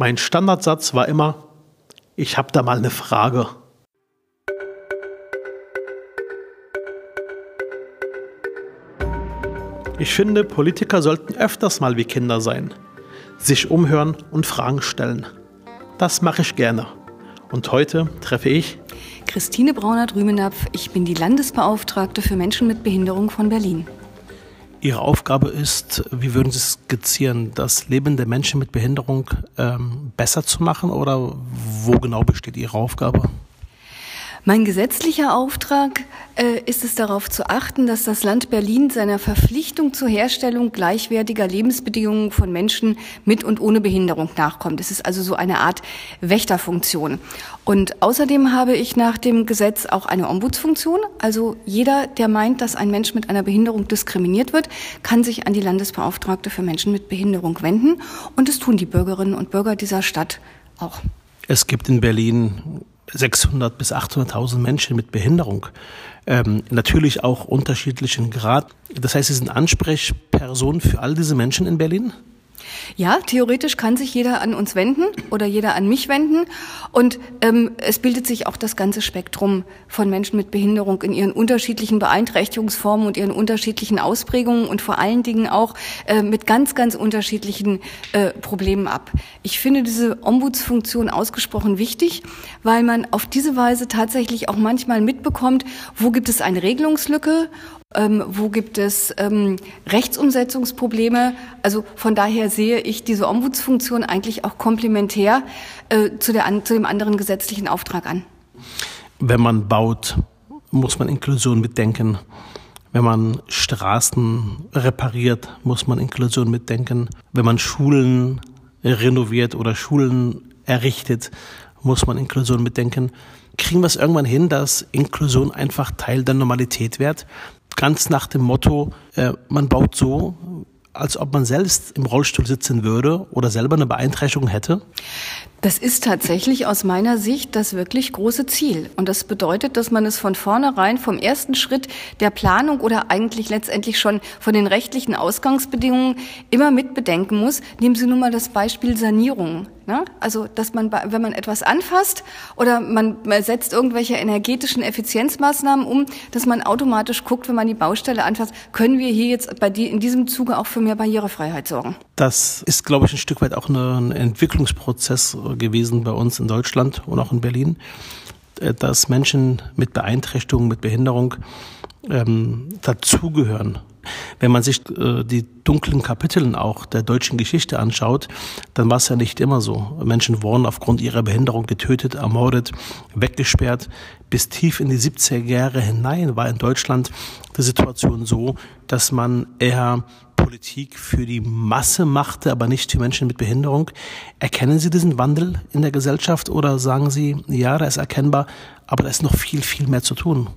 Mein Standardsatz war immer, ich habe da mal eine Frage. Ich finde, Politiker sollten öfters mal wie Kinder sein, sich umhören und Fragen stellen. Das mache ich gerne. Und heute treffe ich Christine Braunert-Rümenapf. Ich bin die Landesbeauftragte für Menschen mit Behinderung von Berlin. Ihre Aufgabe ist, wie würden Sie skizzieren, das Leben der Menschen mit Behinderung ähm, besser zu machen oder wo genau besteht Ihre Aufgabe? Mein gesetzlicher Auftrag äh, ist es darauf zu achten, dass das Land Berlin seiner Verpflichtung zur Herstellung gleichwertiger Lebensbedingungen von Menschen mit und ohne Behinderung nachkommt. Es ist also so eine Art Wächterfunktion. Und außerdem habe ich nach dem Gesetz auch eine Ombudsfunktion. Also jeder, der meint, dass ein Mensch mit einer Behinderung diskriminiert wird, kann sich an die Landesbeauftragte für Menschen mit Behinderung wenden. Und das tun die Bürgerinnen und Bürger dieser Stadt auch. Es gibt in Berlin 600 bis 800.000 Menschen mit Behinderung. Ähm, natürlich auch unterschiedlichen Grad. Das heißt, Sie sind Ansprechperson für all diese Menschen in Berlin? Ja, theoretisch kann sich jeder an uns wenden oder jeder an mich wenden. Und ähm, es bildet sich auch das ganze Spektrum von Menschen mit Behinderung in ihren unterschiedlichen Beeinträchtigungsformen und ihren unterschiedlichen Ausprägungen und vor allen Dingen auch äh, mit ganz, ganz unterschiedlichen äh, Problemen ab. Ich finde diese Ombudsfunktion ausgesprochen wichtig, weil man auf diese Weise tatsächlich auch manchmal mitbekommt, wo gibt es eine Regelungslücke ähm, wo gibt es ähm, Rechtsumsetzungsprobleme? Also von daher sehe ich diese Ombudsfunktion eigentlich auch komplementär äh, zu, der, zu dem anderen gesetzlichen Auftrag an. Wenn man baut, muss man Inklusion mitdenken. Wenn man Straßen repariert, muss man Inklusion mitdenken. Wenn man Schulen renoviert oder Schulen errichtet, muss man Inklusion mitdenken. Kriegen wir es irgendwann hin, dass Inklusion einfach Teil der Normalität wird? Ganz nach dem Motto, äh, man baut so, als ob man selbst im Rollstuhl sitzen würde oder selber eine Beeinträchtigung hätte? Das ist tatsächlich aus meiner Sicht das wirklich große Ziel. Und das bedeutet, dass man es von vornherein vom ersten Schritt der Planung oder eigentlich letztendlich schon von den rechtlichen Ausgangsbedingungen immer mit bedenken muss. Nehmen Sie nun mal das Beispiel Sanierung. Ne? Also, dass man, wenn man etwas anfasst oder man setzt irgendwelche energetischen Effizienzmaßnahmen um, dass man automatisch guckt, wenn man die Baustelle anfasst, können wir hier jetzt bei die, in diesem Zuge auch für mehr Barrierefreiheit sorgen. Das ist, glaube ich, ein Stück weit auch ein Entwicklungsprozess gewesen bei uns in Deutschland und auch in Berlin, äh, dass Menschen mit Beeinträchtigungen, mit Behinderung ähm, dazugehören wenn man sich äh, die dunklen Kapiteln auch der deutschen Geschichte anschaut, dann war es ja nicht immer so. Menschen wurden aufgrund ihrer Behinderung getötet, ermordet, weggesperrt. Bis tief in die 70er Jahre hinein war in Deutschland die Situation so, dass man eher Politik für die Masse machte, aber nicht für Menschen mit Behinderung. Erkennen Sie diesen Wandel in der Gesellschaft oder sagen Sie, ja, da ist erkennbar, aber da ist noch viel, viel mehr zu tun?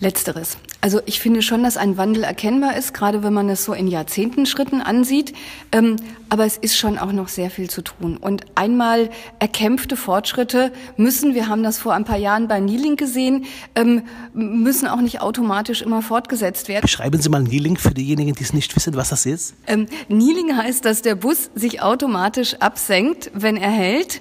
Letzteres. Also ich finde schon, dass ein Wandel erkennbar ist, gerade wenn man es so in Jahrzehntenschritten ansieht. Ähm, aber es ist schon auch noch sehr viel zu tun. Und einmal erkämpfte Fortschritte müssen, wir haben das vor ein paar Jahren bei Kneeling gesehen, ähm, müssen auch nicht automatisch immer fortgesetzt werden. Beschreiben Sie mal Kneeling für diejenigen, die es nicht wissen, was das ist. Ähm, Kneeling heißt, dass der Bus sich automatisch absenkt, wenn er hält.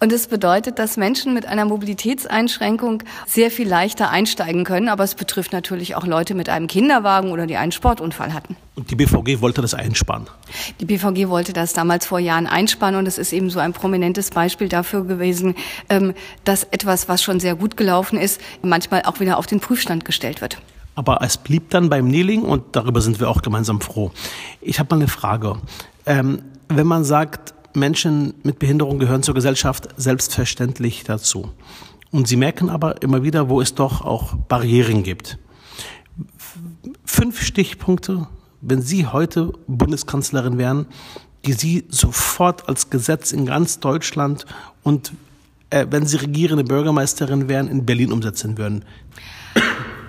Und es bedeutet, dass Menschen mit einer Mobilitätseinschränkung sehr viel leichter einsteigen können. Aber es betrifft natürlich auch Leute mit einem Kinderwagen oder die einen Sportunfall hatten. Und die BVG wollte das einsparen? Die BVG wollte das damals vor Jahren einsparen und es ist eben so ein prominentes Beispiel dafür gewesen, ähm, dass etwas, was schon sehr gut gelaufen ist, manchmal auch wieder auf den Prüfstand gestellt wird. Aber es blieb dann beim Kneeling und darüber sind wir auch gemeinsam froh. Ich habe mal eine Frage. Ähm, wenn man sagt, Menschen mit Behinderung gehören zur Gesellschaft selbstverständlich dazu. Und sie merken aber immer wieder, wo es doch auch Barrieren gibt. Fünf Stichpunkte, wenn Sie heute Bundeskanzlerin wären, die Sie sofort als Gesetz in ganz Deutschland und äh, wenn Sie regierende Bürgermeisterin wären, in Berlin umsetzen würden?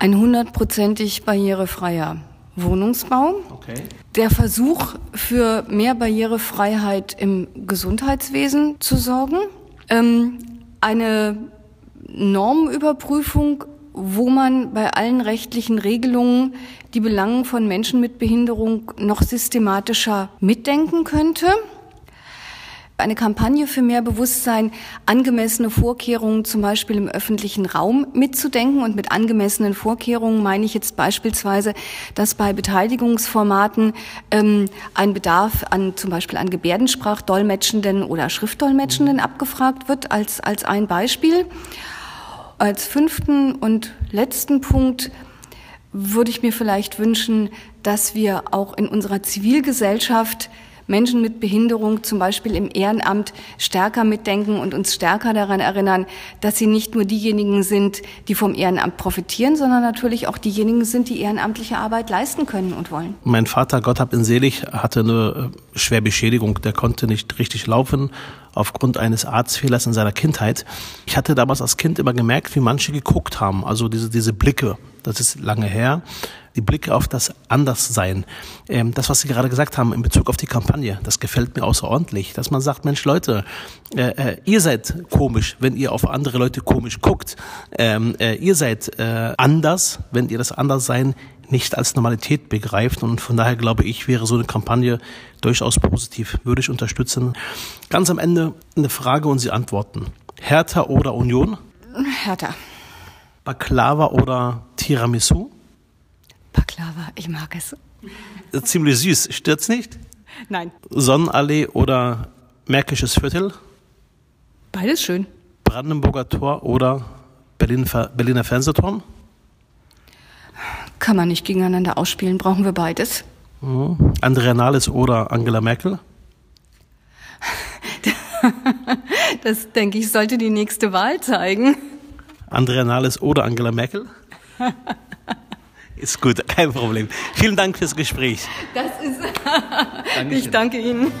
Ein hundertprozentig barrierefreier Wohnungsbau. Okay. Der Versuch, für mehr Barrierefreiheit im Gesundheitswesen zu sorgen. Ähm, eine Normüberprüfung, wo man bei allen rechtlichen Regelungen die Belangen von Menschen mit Behinderung noch systematischer mitdenken könnte eine Kampagne für mehr Bewusstsein, angemessene Vorkehrungen zum Beispiel im öffentlichen Raum mitzudenken. Und mit angemessenen Vorkehrungen meine ich jetzt beispielsweise, dass bei Beteiligungsformaten ähm, ein Bedarf an zum Beispiel an Gebärdensprachdolmetschenden oder Schriftdolmetschenden abgefragt wird, als, als ein Beispiel. Als fünften und letzten Punkt würde ich mir vielleicht wünschen, dass wir auch in unserer Zivilgesellschaft Menschen mit Behinderung zum Beispiel im Ehrenamt stärker mitdenken und uns stärker daran erinnern, dass sie nicht nur diejenigen sind, die vom Ehrenamt profitieren, sondern natürlich auch diejenigen sind, die ehrenamtliche Arbeit leisten können und wollen. Mein Vater, Gott hab ihn selig, hatte eine äh, Schwerbeschädigung. Der konnte nicht richtig laufen aufgrund eines Arztfehlers in seiner Kindheit. Ich hatte damals als Kind immer gemerkt, wie manche geguckt haben, also diese, diese Blicke. Das ist lange her die Blicke auf das Anderssein. Ähm, das, was Sie gerade gesagt haben in Bezug auf die Kampagne, das gefällt mir außerordentlich, dass man sagt, Mensch Leute, äh, äh, ihr seid komisch, wenn ihr auf andere Leute komisch guckt. Ähm, äh, ihr seid äh, anders, wenn ihr das Anderssein nicht als Normalität begreift. Und von daher glaube ich, wäre so eine Kampagne durchaus positiv, würde ich unterstützen. Ganz am Ende eine Frage und Sie antworten. Hertha oder Union? Hertha. Baklava oder Tiramisu? Baklava, ich mag es. Ziemlich süß, stört's nicht? Nein. Sonnenallee oder Märkisches Viertel? Beides schön. Brandenburger Tor oder Berlin, Berliner Fernsehturm? Kann man nicht gegeneinander ausspielen, brauchen wir beides. Mhm. Andrea Nahles oder Angela Merkel? das denke ich, sollte die nächste Wahl zeigen. Andrea Nahles oder Angela Merkel? Ist gut, kein Problem. Vielen Dank fürs Gespräch. Das ist. ich danke Ihnen.